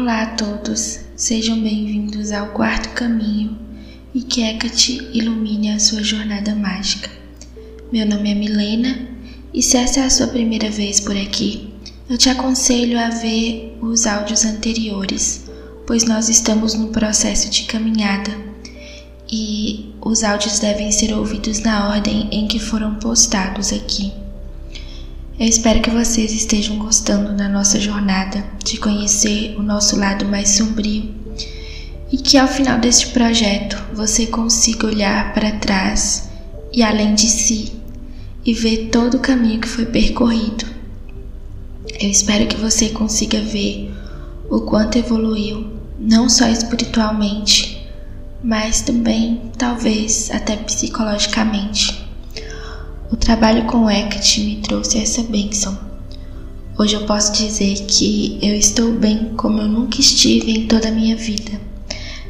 Olá a todos, sejam bem-vindos ao quarto caminho e que Hecate ilumine a sua jornada mágica. Meu nome é Milena e se essa é a sua primeira vez por aqui, eu te aconselho a ver os áudios anteriores, pois nós estamos no processo de caminhada e os áudios devem ser ouvidos na ordem em que foram postados aqui. Eu espero que vocês estejam gostando da nossa jornada, de conhecer o nosso lado mais sombrio e que ao final deste projeto você consiga olhar para trás e além de si e ver todo o caminho que foi percorrido. Eu espero que você consiga ver o quanto evoluiu, não só espiritualmente, mas também, talvez, até psicologicamente. O trabalho com Hecate me trouxe essa bênção. Hoje eu posso dizer que eu estou bem como eu nunca estive em toda a minha vida.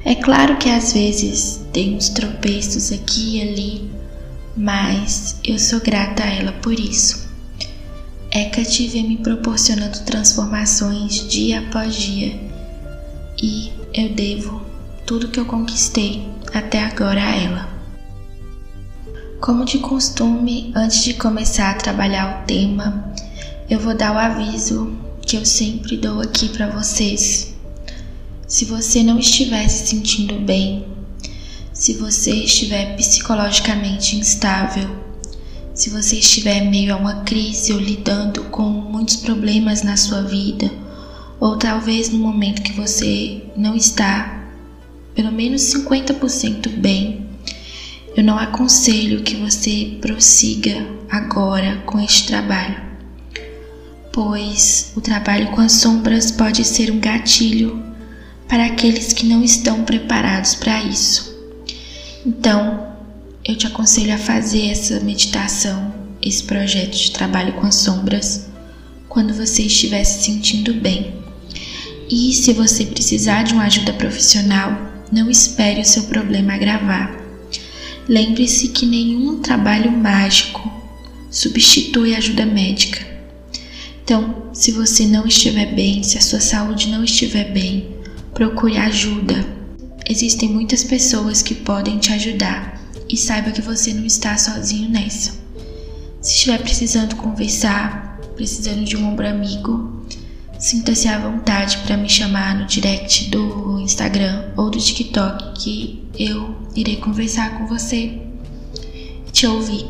É claro que às vezes tem uns tropeços aqui e ali, mas eu sou grata a ela por isso. Hecate vem me proporcionando transformações dia após dia e eu devo tudo que eu conquistei até agora a ela. Como de costume, antes de começar a trabalhar o tema, eu vou dar o aviso que eu sempre dou aqui para vocês. Se você não estiver se sentindo bem, se você estiver psicologicamente instável, se você estiver meio a uma crise ou lidando com muitos problemas na sua vida, ou talvez no momento que você não está pelo menos 50% bem, eu não aconselho que você prossiga agora com este trabalho, pois o trabalho com as sombras pode ser um gatilho para aqueles que não estão preparados para isso. Então, eu te aconselho a fazer essa meditação, esse projeto de trabalho com as sombras, quando você estiver se sentindo bem. E se você precisar de uma ajuda profissional, não espere o seu problema agravar Lembre-se que nenhum trabalho mágico substitui a ajuda médica. Então, se você não estiver bem, se a sua saúde não estiver bem, procure ajuda. Existem muitas pessoas que podem te ajudar e saiba que você não está sozinho nessa. Se estiver precisando conversar, precisando de um ombro amigo, sinta-se à vontade para me chamar no direct do Instagram ou do TikTok que eu irei conversar com você e te ouvir.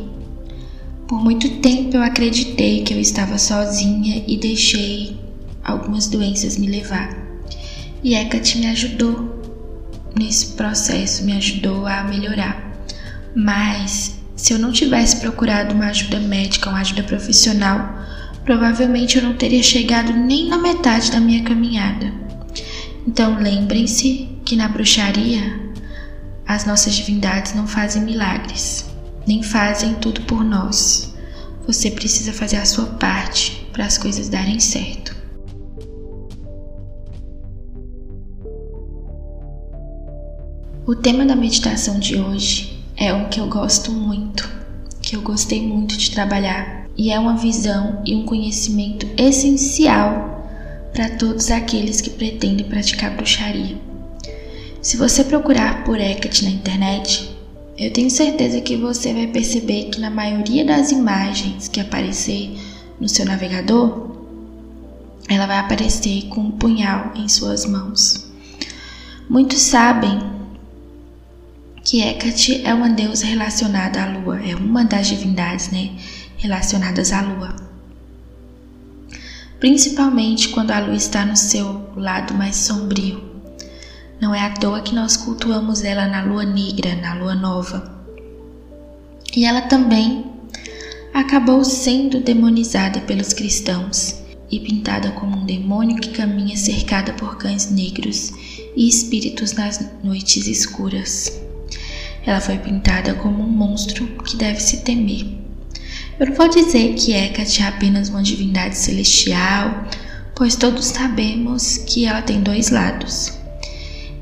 Por muito tempo eu acreditei que eu estava sozinha e deixei algumas doenças me levar. E Hecate me ajudou nesse processo, me ajudou a melhorar. Mas se eu não tivesse procurado uma ajuda médica, uma ajuda profissional, provavelmente eu não teria chegado nem na metade da minha caminhada. Então lembrem-se que na bruxaria as nossas divindades não fazem milagres, nem fazem tudo por nós. Você precisa fazer a sua parte para as coisas darem certo. O tema da meditação de hoje é um que eu gosto muito, que eu gostei muito de trabalhar, e é uma visão e um conhecimento essencial para todos aqueles que pretendem praticar bruxaria. Se você procurar por Hecate na internet, eu tenho certeza que você vai perceber que na maioria das imagens que aparecer no seu navegador, ela vai aparecer com um punhal em suas mãos. Muitos sabem que Hecate é uma deusa relacionada à lua, é uma das divindades, né, relacionadas à lua. Principalmente quando a lua está no seu lado mais sombrio. Não é à toa que nós cultuamos ela na lua negra, na lua nova. E ela também acabou sendo demonizada pelos cristãos e pintada como um demônio que caminha cercada por cães negros e espíritos nas noites escuras. Ela foi pintada como um monstro que deve se temer. Eu não vou dizer que Hecate é apenas uma divindade celestial, pois todos sabemos que ela tem dois lados.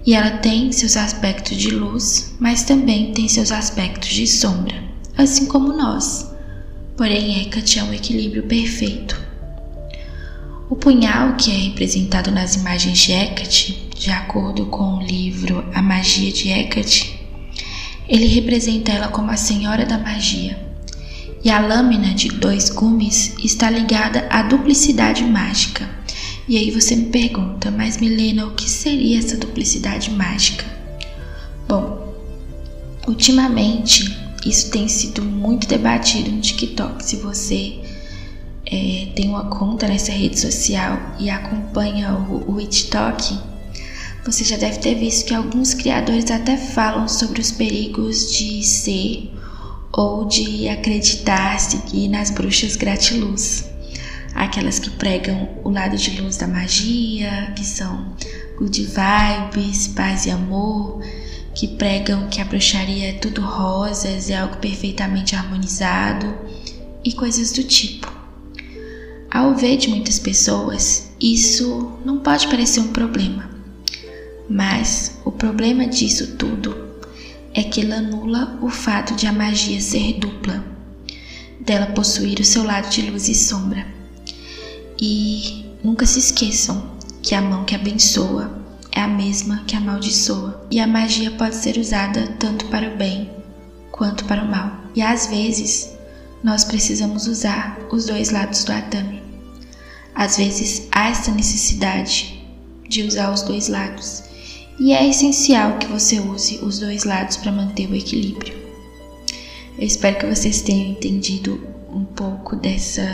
E ela tem seus aspectos de luz, mas também tem seus aspectos de sombra, assim como nós. Porém, Hecate é um equilíbrio perfeito. O punhal, que é representado nas imagens de Hecate, de acordo com o livro A Magia de Hecate, ele representa ela como a Senhora da Magia. E a lâmina de dois gumes está ligada à duplicidade mágica. E aí você me pergunta, mas Milena, o que seria essa duplicidade mágica? Bom, ultimamente isso tem sido muito debatido no TikTok. Se você é, tem uma conta nessa rede social e acompanha o, o TikTok, você já deve ter visto que alguns criadores até falam sobre os perigos de ser ou de acreditar, seguir nas bruxas gratiluz. Aquelas que pregam o lado de luz da magia, que são good vibes, paz e amor, que pregam que a bruxaria é tudo rosas, é algo perfeitamente harmonizado e coisas do tipo. Ao ver de muitas pessoas, isso não pode parecer um problema. Mas o problema disso tudo é que ele anula o fato de a magia ser dupla, dela possuir o seu lado de luz e sombra. E nunca se esqueçam que a mão que abençoa é a mesma que amaldiçoa, e a magia pode ser usada tanto para o bem quanto para o mal. E às vezes, nós precisamos usar os dois lados do atame. Às vezes há essa necessidade de usar os dois lados, e é essencial que você use os dois lados para manter o equilíbrio. Eu espero que vocês tenham entendido um pouco dessas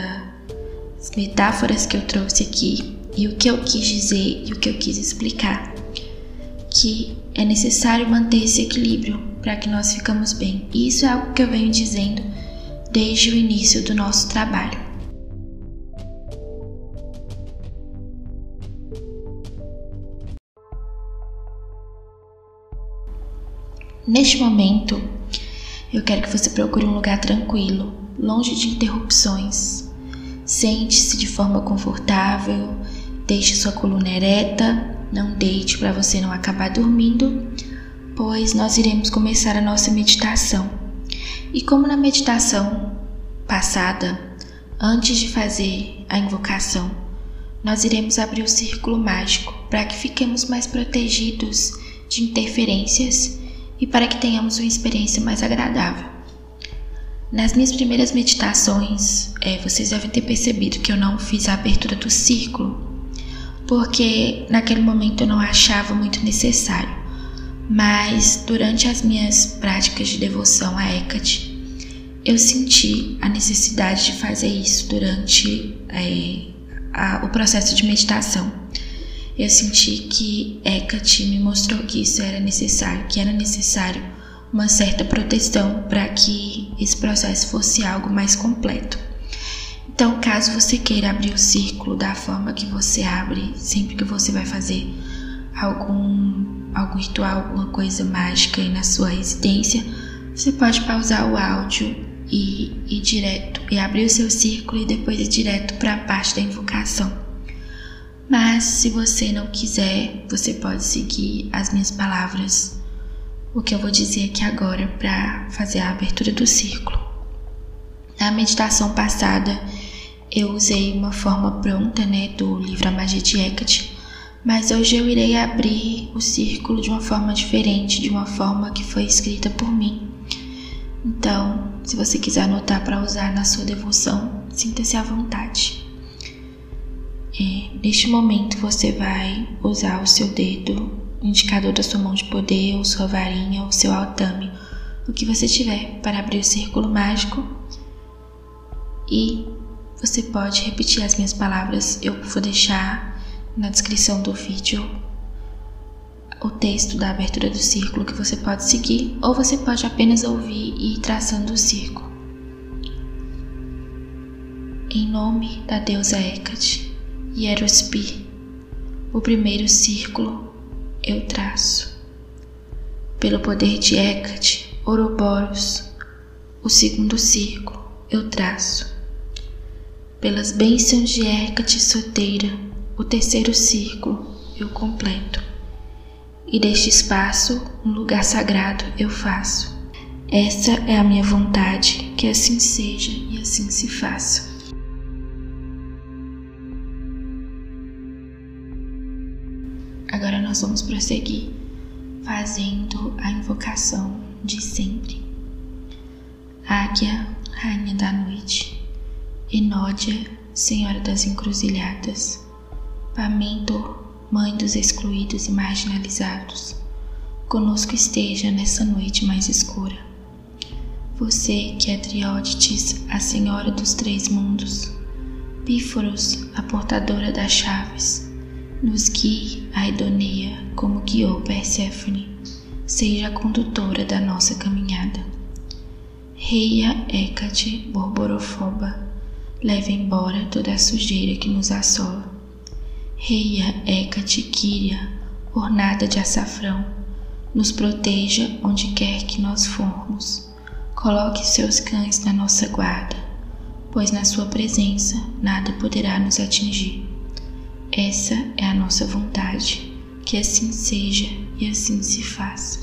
metáforas que eu trouxe aqui e o que eu quis dizer e o que eu quis explicar. Que é necessário manter esse equilíbrio para que nós ficamos bem. E isso é algo que eu venho dizendo desde o início do nosso trabalho. Neste momento, eu quero que você procure um lugar tranquilo, longe de interrupções. Sente-se de forma confortável, deixe sua coluna ereta, não deite para você não acabar dormindo, pois nós iremos começar a nossa meditação. E como na meditação passada, antes de fazer a invocação, nós iremos abrir o círculo mágico para que fiquemos mais protegidos de interferências e para que tenhamos uma experiência mais agradável. Nas minhas primeiras meditações, é, vocês devem ter percebido que eu não fiz a abertura do círculo, porque naquele momento eu não achava muito necessário. Mas durante as minhas práticas de devoção a Hecate, eu senti a necessidade de fazer isso durante é, a, o processo de meditação. Eu senti que Hecate me mostrou que isso era necessário, que era necessário uma certa proteção para que esse processo fosse algo mais completo. Então, caso você queira abrir o círculo da forma que você abre sempre que você vai fazer algum algum ritual, alguma coisa mágica aí na sua residência, você pode pausar o áudio e ir direto e abrir o seu círculo e depois ir direto para a parte da invocação. Mas se você não quiser, você pode seguir as minhas palavras, o que eu vou dizer aqui agora para fazer a abertura do círculo. Na meditação passada, eu usei uma forma pronta, né, do livro A Magia de Hecate, mas hoje eu irei abrir o círculo de uma forma diferente, de uma forma que foi escrita por mim. Então, se você quiser anotar para usar na sua devoção, sinta-se à vontade. Neste momento, você vai usar o seu dedo, o indicador da sua mão de poder, ou sua varinha, ou seu altame, o que você tiver para abrir o círculo mágico. E você pode repetir as minhas palavras, eu vou deixar na descrição do vídeo o texto da abertura do círculo que você pode seguir ou você pode apenas ouvir e ir traçando o círculo. Em nome da deusa Hecate, Hierospi, o primeiro círculo eu traço. Pelo poder de Hecate, Ouroboros, o segundo círculo eu traço. Pelas bênçãos de Hecate Soteira, o terceiro círculo eu completo, e deste espaço um lugar sagrado eu faço. Essa é a minha vontade, que assim seja e assim se faça. Nós vamos prosseguir fazendo a invocação de sempre. Águia, Rainha da Noite, Enódia, Senhora das Encruzilhadas, Pamento, Mãe dos excluídos e marginalizados, conosco esteja nessa noite mais escura. Você que é Triódites, a Senhora dos Três Mundos, Píforos, a portadora das chaves, nos guie a Idoneia como guiou Perséfone, seja a condutora da nossa caminhada. Reia Hécate Borborofoba, leve embora toda a sujeira que nos assola. Reia Hécate Quíria, ornada de açafrão, nos proteja onde quer que nós formos. Coloque seus cães na nossa guarda, pois na sua presença nada poderá nos atingir. Essa é a nossa vontade, que assim seja e assim se faça.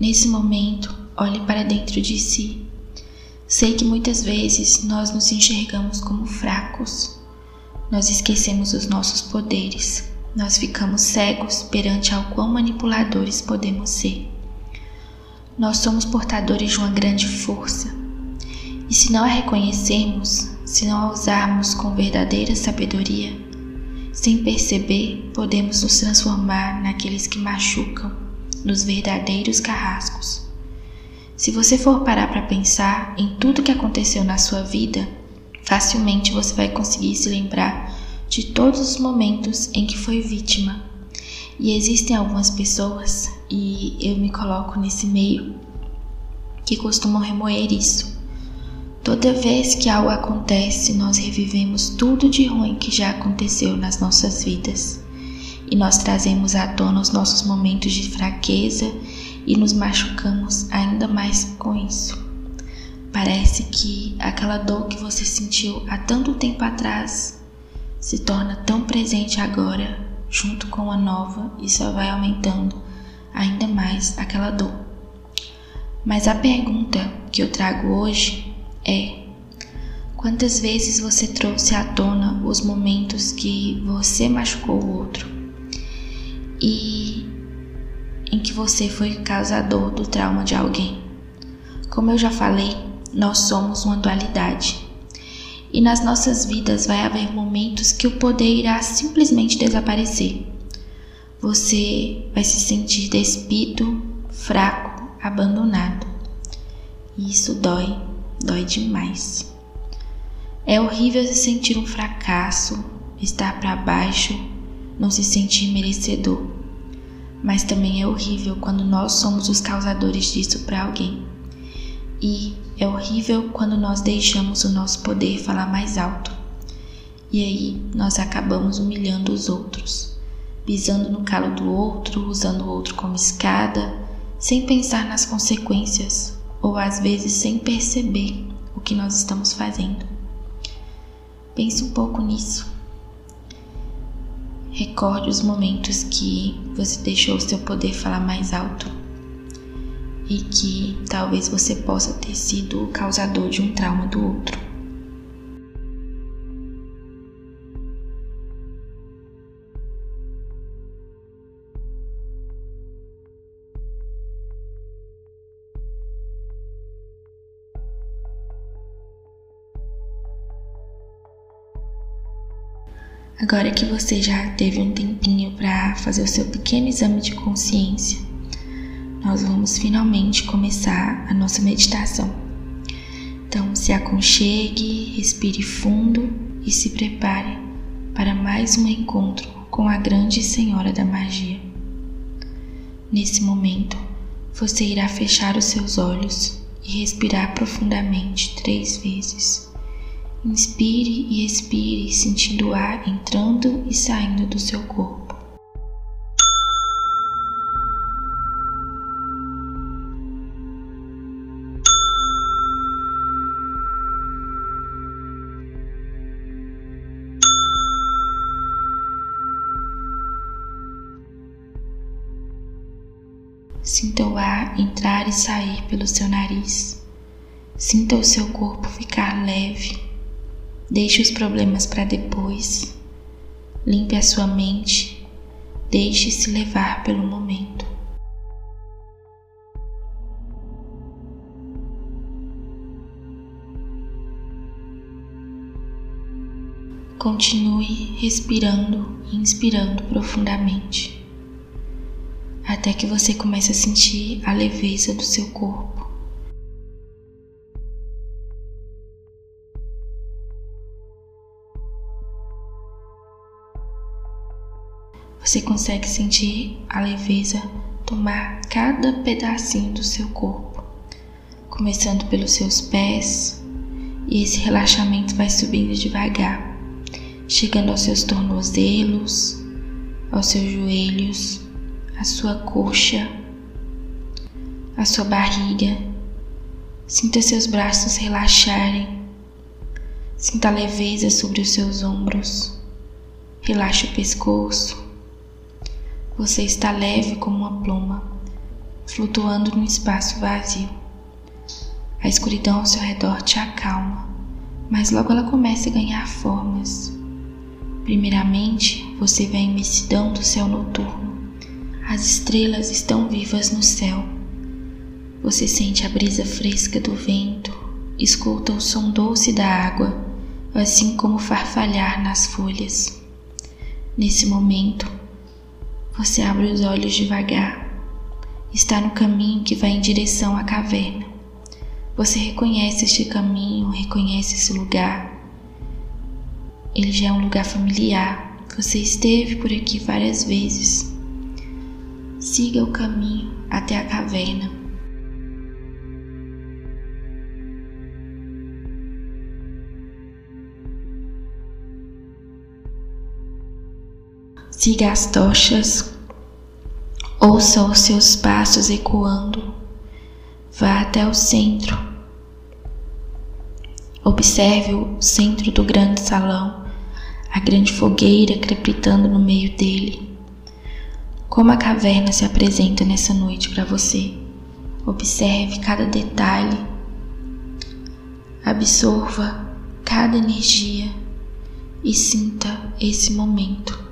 Nesse momento, olhe para dentro de si. Sei que muitas vezes nós nos enxergamos como fracos. Nós esquecemos os nossos poderes. Nós ficamos cegos perante ao quão manipuladores podemos ser. Nós somos portadores de uma grande força e se não a reconhecermos, se não a usarmos com verdadeira sabedoria, sem perceber, podemos nos transformar naqueles que machucam, nos verdadeiros carrascos. Se você for parar para pensar em tudo que aconteceu na sua vida, facilmente você vai conseguir se lembrar de todos os momentos em que foi vítima. E existem algumas pessoas, e eu me coloco nesse meio, que costumam remoer isso Toda vez que algo acontece, nós revivemos tudo de ruim que já aconteceu nas nossas vidas. E nós trazemos à tona os nossos momentos de fraqueza e nos machucamos ainda mais com isso. Parece que aquela dor que você sentiu há tanto tempo atrás se torna tão presente agora, junto com a nova, e só vai aumentando ainda mais aquela dor. Mas a pergunta que eu trago hoje é: quantas vezes você trouxe à tona os momentos que você machucou o outro e em que você foi causador do trauma de alguém? Como eu já falei, nós somos uma dualidade. E nas nossas vidas vai haver momentos que o poder irá simplesmente desaparecer. Você vai se sentir despido, fraco, abandonado. E isso dói dói demais. É horrível se sentir um fracasso, estar para baixo, não se sentir merecedor. Mas também é horrível quando nós somos os causadores disso para alguém. E é horrível quando nós deixamos o nosso poder falar mais alto. E aí nós acabamos humilhando os outros, pisando no calo do outro, usando o outro como escada, sem pensar nas consequências ou às vezes sem perceber o que nós estamos fazendo. Pense um pouco nisso. Recorde os momentos que você deixou o seu poder falar mais alto e que talvez você possa ter sido o causador de um trauma do outro. Agora que você já teve um tempinho para fazer o seu pequeno exame de consciência, nós vamos finalmente começar a nossa meditação. Então, se aconchegue, respire fundo e se prepare para mais um encontro com a grande Senhora da Magia. Nesse momento, você irá fechar os seus olhos e respirar profundamente três vezes. Inspire e expire, sentindo o ar entrando e saindo do seu corpo. Sinta o ar entrar e sair pelo seu nariz. Sinta o seu corpo ficar leve Deixe os problemas para depois. Limpe a sua mente. Deixe-se levar pelo momento. Continue respirando e inspirando profundamente, até que você comece a sentir a leveza do seu corpo. Você consegue sentir a leveza tomar cada pedacinho do seu corpo, começando pelos seus pés, e esse relaxamento vai subindo devagar, chegando aos seus tornozelos, aos seus joelhos, à sua coxa, à sua barriga. Sinta seus braços relaxarem. Sinta a leveza sobre os seus ombros. Relaxe o pescoço. Você está leve como uma pluma, flutuando num espaço vazio. A escuridão ao seu redor te acalma, mas logo ela começa a ganhar formas. Primeiramente, você vê a imensidão do céu noturno. As estrelas estão vivas no céu. Você sente a brisa fresca do vento, escuta o som doce da água, assim como farfalhar nas folhas. Nesse momento, você abre os olhos devagar. Está no caminho que vai em direção à caverna. Você reconhece este caminho, reconhece esse lugar. Ele já é um lugar familiar. Você esteve por aqui várias vezes. Siga o caminho até a caverna. Siga as tochas, ouça os seus passos ecoando, vá até o centro. Observe o centro do grande salão, a grande fogueira crepitando no meio dele. Como a caverna se apresenta nessa noite para você. Observe cada detalhe, absorva cada energia e sinta esse momento.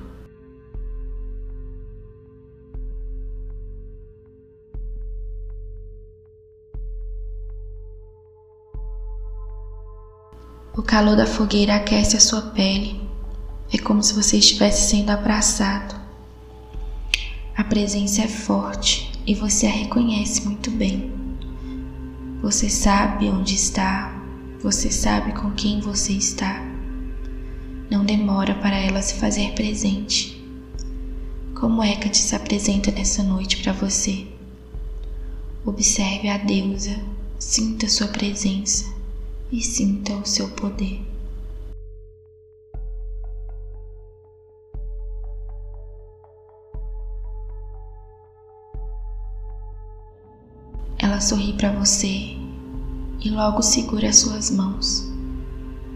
O calor da fogueira aquece a sua pele. É como se você estivesse sendo abraçado. A presença é forte e você a reconhece muito bem. Você sabe onde está, você sabe com quem você está. Não demora para ela se fazer presente. Como é que se apresenta nessa noite para você? Observe a deusa, sinta sua presença e sinta o seu poder. Ela sorri para você e logo segura as suas mãos.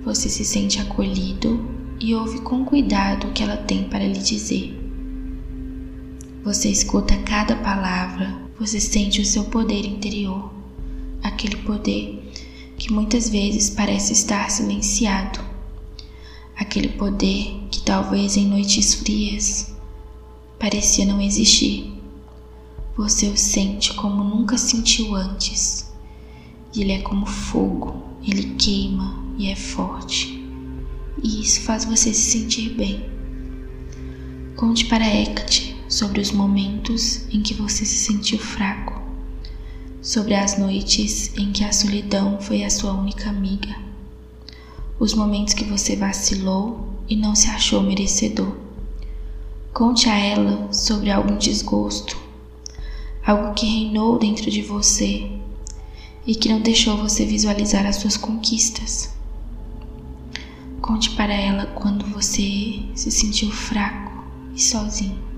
Você se sente acolhido e ouve com cuidado o que ela tem para lhe dizer. Você escuta cada palavra, você sente o seu poder interior, aquele poder que muitas vezes parece estar silenciado, aquele poder que talvez em noites frias parecia não existir. Você o sente como nunca sentiu antes. Ele é como fogo, ele queima e é forte. E isso faz você se sentir bem. Conte para Hecate sobre os momentos em que você se sentiu fraco sobre as noites em que a solidão foi a sua única amiga, os momentos que você vacilou e não se achou merecedor. Conte a ela sobre algum desgosto, algo que reinou dentro de você e que não deixou você visualizar as suas conquistas. Conte para ela quando você se sentiu fraco e sozinho.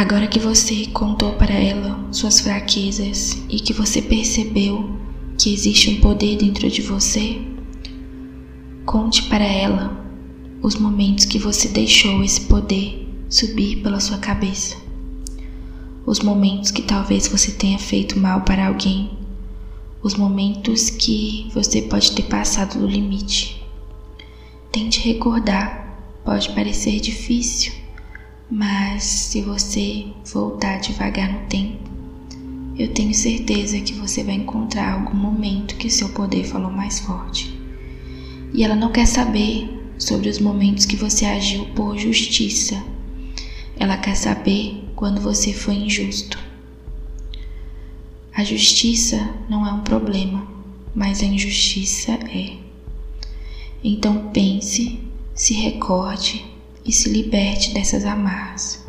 Agora que você contou para ela suas fraquezas e que você percebeu que existe um poder dentro de você, conte para ela os momentos que você deixou esse poder subir pela sua cabeça. Os momentos que talvez você tenha feito mal para alguém. Os momentos que você pode ter passado do limite. Tente recordar, pode parecer difícil, mas se você voltar devagar no tempo, eu tenho certeza que você vai encontrar algum momento que seu poder falou mais forte. E ela não quer saber sobre os momentos que você agiu por justiça. Ela quer saber quando você foi injusto. A justiça não é um problema, mas a injustiça é. Então pense, se recorde e se liberte dessas amarras.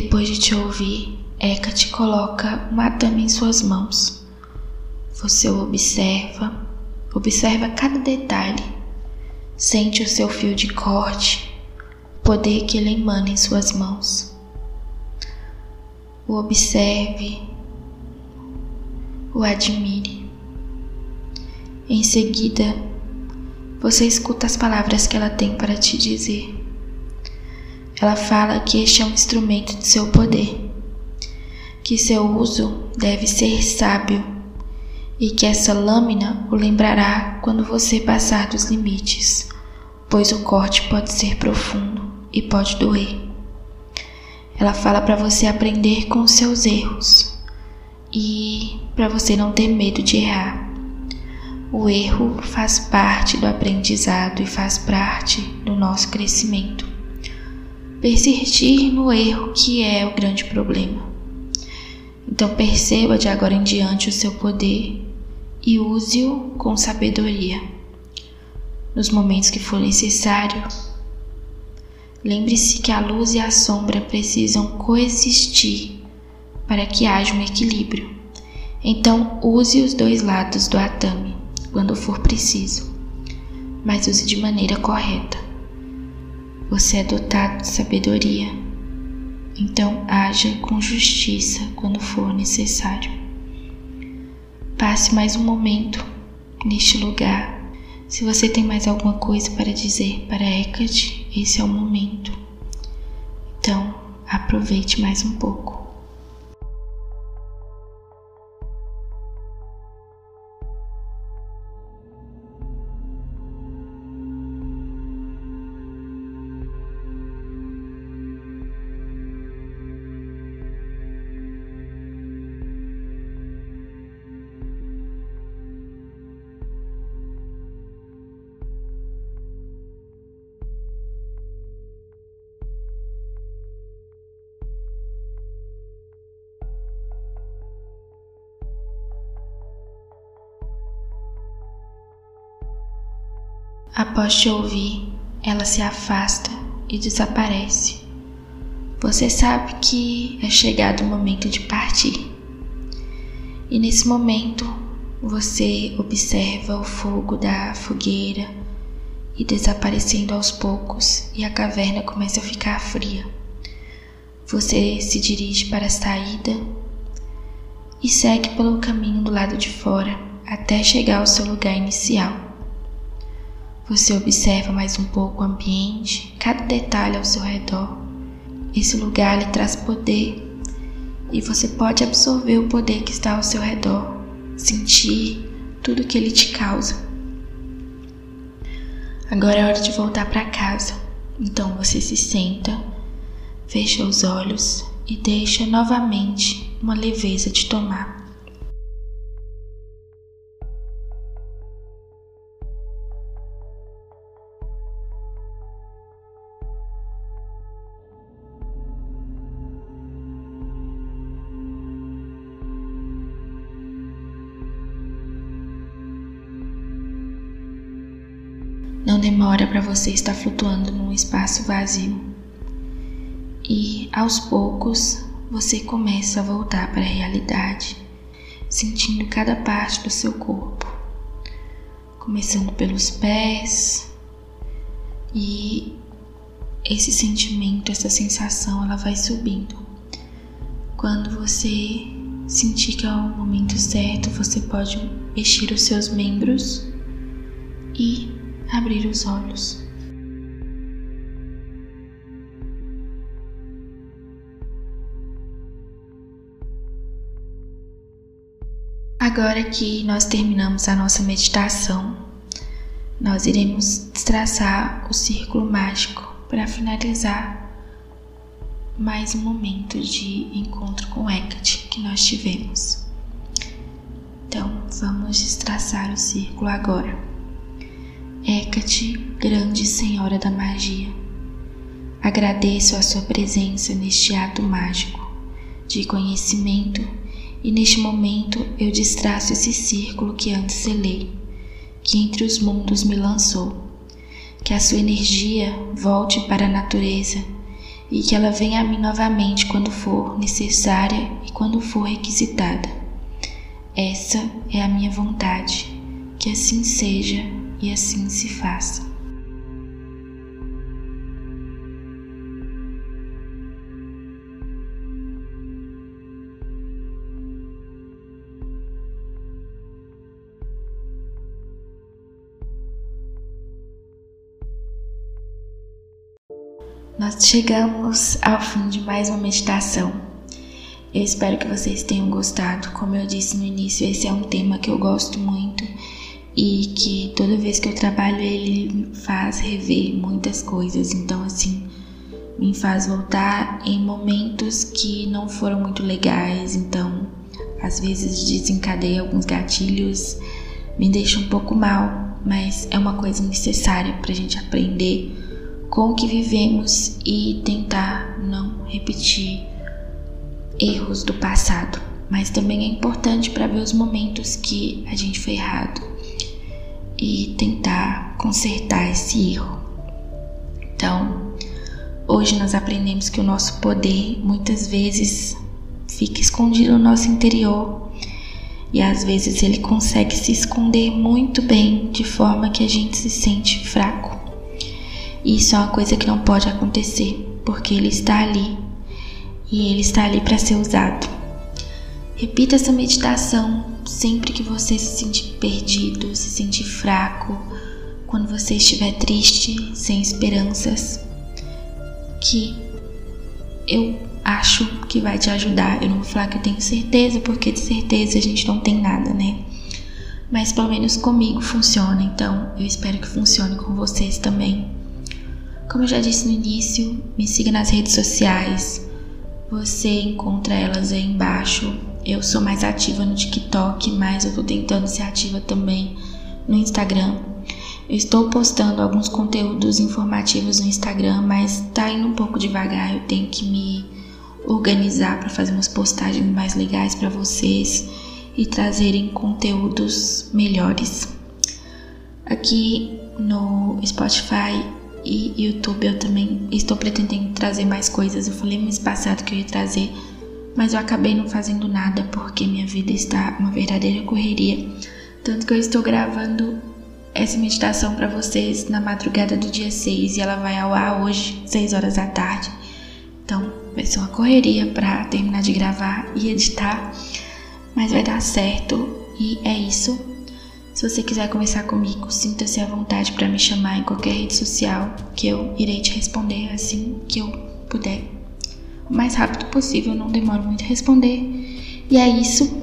Depois de te ouvir, Eka te coloca uma dama em suas mãos. Você o observa, observa cada detalhe, sente o seu fio de corte, o poder que ele emana em suas mãos. O observe, o admire. Em seguida, você escuta as palavras que ela tem para te dizer. Ela fala que este é um instrumento de seu poder, que seu uso deve ser sábio e que essa lâmina o lembrará quando você passar dos limites, pois o corte pode ser profundo e pode doer. Ela fala para você aprender com os seus erros e para você não ter medo de errar. O erro faz parte do aprendizado e faz parte do nosso crescimento persistir no erro que é o grande problema. Então perceba de agora em diante o seu poder e use-o com sabedoria. Nos momentos que for necessário, lembre-se que a luz e a sombra precisam coexistir para que haja um equilíbrio. Então use os dois lados do atame quando for preciso, mas use de maneira correta. Você é dotado de sabedoria, então haja com justiça quando for necessário. Passe mais um momento neste lugar. Se você tem mais alguma coisa para dizer para Hecate, esse é o momento. Então, aproveite mais um pouco. Após te ouvir, ela se afasta e desaparece. Você sabe que é chegado o momento de partir. E nesse momento, você observa o fogo da fogueira e desaparecendo aos poucos, e a caverna começa a ficar fria. Você se dirige para a saída e segue pelo caminho do lado de fora até chegar ao seu lugar inicial. Você observa mais um pouco o ambiente, cada detalhe ao seu redor. Esse lugar lhe traz poder e você pode absorver o poder que está ao seu redor, sentir tudo que ele te causa. Agora é hora de voltar para casa. Então você se senta, fecha os olhos e deixa novamente uma leveza te tomar. Não demora para você estar flutuando num espaço vazio. E aos poucos você começa a voltar para a realidade, sentindo cada parte do seu corpo, começando pelos pés e esse sentimento, essa sensação, ela vai subindo. Quando você sentir que é o momento certo, você pode mexer os seus membros e abrir os olhos. Agora que nós terminamos a nossa meditação, nós iremos traçar o círculo mágico para finalizar mais um momento de encontro com Hecate que nós tivemos. Então, vamos destraçar o círculo agora. Hecate, grande Senhora da Magia, agradeço a sua presença neste ato mágico de conhecimento e neste momento eu destraço esse círculo que antes selei, que entre os mundos me lançou. Que a sua energia volte para a natureza e que ela venha a mim novamente quando for necessária e quando for requisitada. Essa é a minha vontade, que assim seja e assim se faça. Nós chegamos ao fim de mais uma meditação. Eu espero que vocês tenham gostado. Como eu disse no início, esse é um tema que eu gosto muito e que toda vez que eu trabalho ele faz rever muitas coisas. Então, assim, me faz voltar em momentos que não foram muito legais. Então, às vezes desencadeia alguns gatilhos, me deixa um pouco mal, mas é uma coisa necessária para a gente aprender com o que vivemos e tentar não repetir erros do passado. Mas também é importante para ver os momentos que a gente foi errado e tentar consertar esse erro. Então, hoje nós aprendemos que o nosso poder muitas vezes fica escondido no nosso interior e às vezes ele consegue se esconder muito bem de forma que a gente se sente fraco. Isso é uma coisa que não pode acontecer, porque ele está ali e ele está ali para ser usado. Repita essa meditação sempre que você se sentir perdido, se sentir fraco, quando você estiver triste, sem esperanças, que eu acho que vai te ajudar. Eu não vou falar que eu tenho certeza, porque de certeza a gente não tem nada, né? Mas pelo menos comigo funciona, então eu espero que funcione com vocês também. Como eu já disse no início, me siga nas redes sociais. Você encontra elas aí embaixo eu sou mais ativa no TikTok, mas eu tô tentando ser ativa também no Instagram. Estou postando alguns conteúdos informativos no Instagram, mas tá indo um pouco devagar. Eu tenho que me organizar para fazer umas postagens mais legais para vocês e trazerem conteúdos melhores. Aqui no Spotify e YouTube eu também estou pretendendo trazer mais coisas. Eu falei mês passado que eu ia trazer, mas eu acabei não fazendo nada porque minha vida está uma verdadeira correria. Tanto que eu estou gravando essa meditação para vocês na madrugada do dia 6 e ela vai ao ar hoje, 6 horas da tarde. Então, vai ser uma correria para terminar de gravar e editar, mas vai dar certo e é isso. Se você quiser conversar comigo, sinta-se à vontade para me chamar em qualquer rede social, que eu irei te responder assim que eu puder. O mais rápido possível, não demoro muito a responder. E é isso.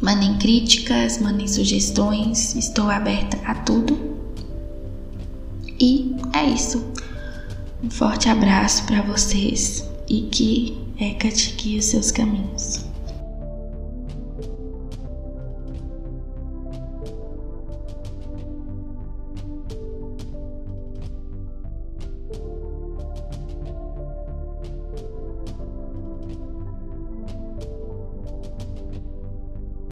Mandem críticas, mandem sugestões, estou aberta a tudo. E é isso. Um forte abraço para vocês e que Hecate guie os seus caminhos.